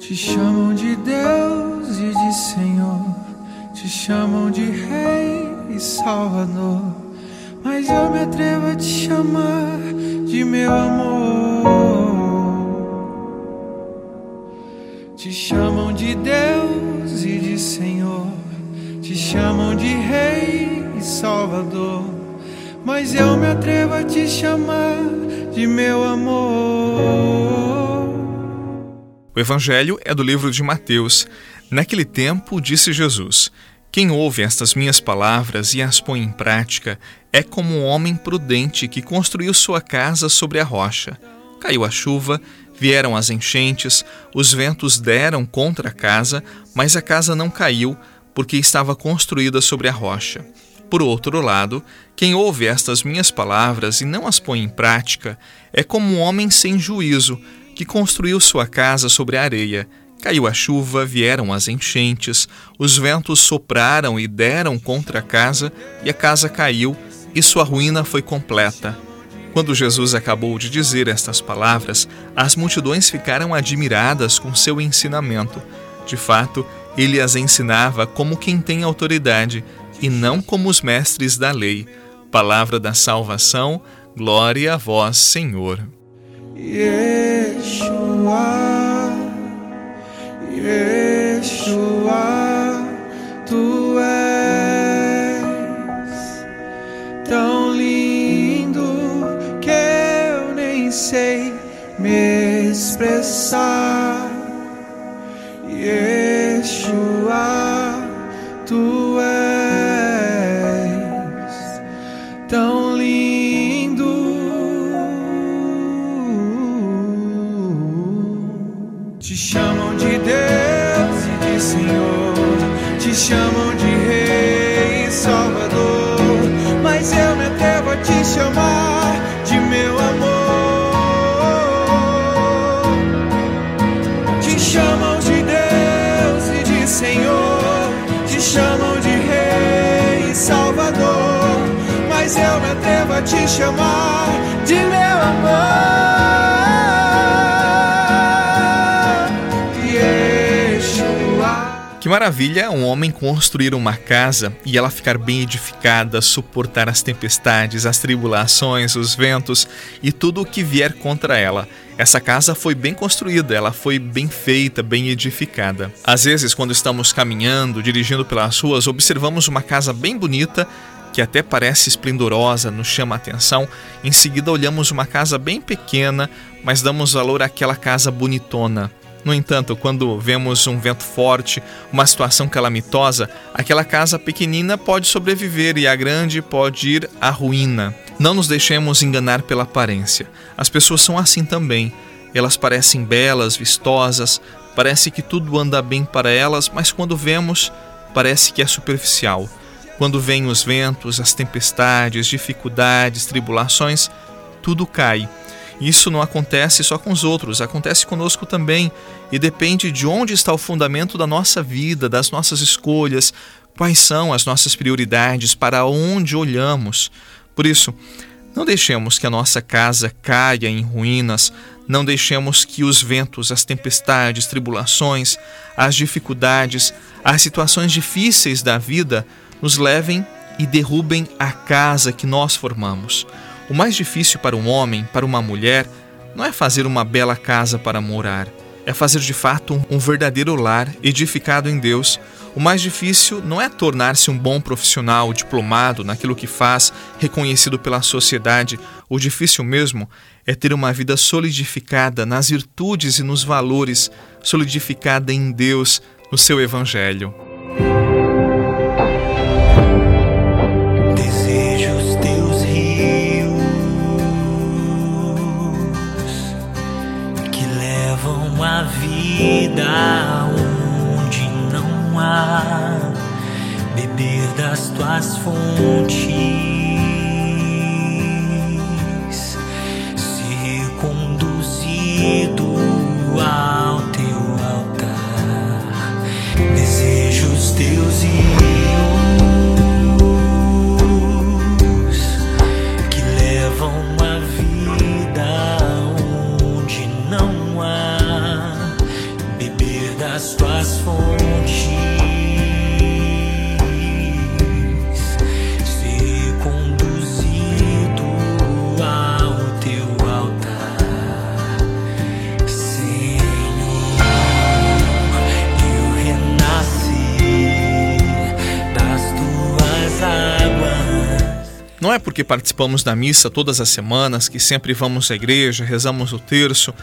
Te chamam de Deus e de Senhor, te chamam de Rei e Salvador, mas eu me atrevo a te chamar de meu amor. Te chamam de Deus e de Senhor, te chamam de Rei e Salvador, mas eu me atrevo a te chamar de meu amor. O Evangelho é do livro de Mateus. Naquele tempo, disse Jesus: Quem ouve estas minhas palavras e as põe em prática é como um homem prudente que construiu sua casa sobre a rocha. Caiu a chuva, vieram as enchentes, os ventos deram contra a casa, mas a casa não caiu, porque estava construída sobre a rocha. Por outro lado, quem ouve estas minhas palavras e não as põe em prática é como um homem sem juízo que construiu sua casa sobre a areia. Caiu a chuva, vieram as enchentes, os ventos sopraram e deram contra a casa, e a casa caiu, e sua ruína foi completa. Quando Jesus acabou de dizer estas palavras, as multidões ficaram admiradas com seu ensinamento. De fato, ele as ensinava como quem tem autoridade e não como os mestres da lei. Palavra da salvação, glória a vós, Senhor. Yeshua, Yeshua, tu és tão lindo que eu nem sei me expressar. Yeshua, tu és chamam de Deus e de Senhor, te chamam de Rei e Salvador, mas eu me atrevo a te chamar de meu amor. Te chamam de Deus e de Senhor, te chamam de Rei e Salvador, mas eu me atrevo a te chamar de meu maravilha um homem construir uma casa e ela ficar bem edificada, suportar as tempestades, as tribulações, os ventos e tudo o que vier contra ela. Essa casa foi bem construída, ela foi bem feita, bem edificada. Às vezes, quando estamos caminhando, dirigindo pelas ruas, observamos uma casa bem bonita que até parece esplendorosa, nos chama a atenção. Em seguida, olhamos uma casa bem pequena, mas damos valor àquela casa bonitona. No entanto, quando vemos um vento forte, uma situação calamitosa, aquela casa pequenina pode sobreviver e a grande pode ir à ruína. Não nos deixemos enganar pela aparência. As pessoas são assim também. Elas parecem belas, vistosas, parece que tudo anda bem para elas, mas quando vemos, parece que é superficial. Quando vêm os ventos, as tempestades, dificuldades, tribulações, tudo cai isso não acontece só com os outros, acontece conosco também e depende de onde está o fundamento da nossa vida, das nossas escolhas, quais são as nossas prioridades, para onde olhamos. Por isso, não deixemos que a nossa casa caia em ruínas, não deixemos que os ventos, as tempestades, tribulações, as dificuldades, as situações difíceis da vida nos levem e derrubem a casa que nós formamos. O mais difícil para um homem, para uma mulher, não é fazer uma bela casa para morar, é fazer de fato um verdadeiro lar edificado em Deus. O mais difícil não é tornar-se um bom profissional, diplomado naquilo que faz, reconhecido pela sociedade. O difícil mesmo é ter uma vida solidificada nas virtudes e nos valores, solidificada em Deus, no seu Evangelho. Vida onde não há. Beber das tuas fontes, Não é porque participamos da missa todas as semanas, que sempre vamos à igreja, rezamos o terço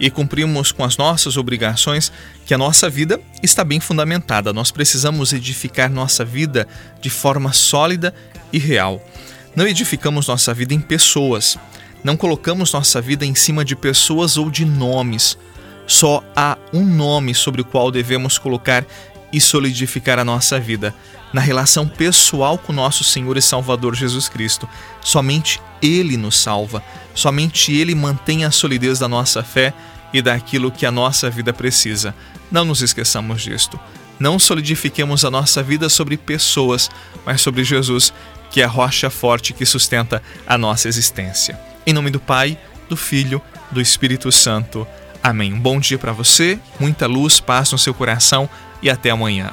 e cumprimos com as nossas obrigações, que a nossa vida está bem fundamentada. Nós precisamos edificar nossa vida de forma sólida e real. Não edificamos nossa vida em pessoas, não colocamos nossa vida em cima de pessoas ou de nomes. Só há um nome sobre o qual devemos colocar e solidificar a nossa vida, na relação pessoal com nosso Senhor e Salvador Jesus Cristo. Somente Ele nos salva, somente Ele mantém a solidez da nossa fé e daquilo que a nossa vida precisa. Não nos esqueçamos disto. Não solidifiquemos a nossa vida sobre pessoas, mas sobre Jesus, que é a rocha forte que sustenta a nossa existência. Em nome do Pai, do Filho, do Espírito Santo. Amém. Um bom dia para você, muita luz, paz no seu coração e até amanhã.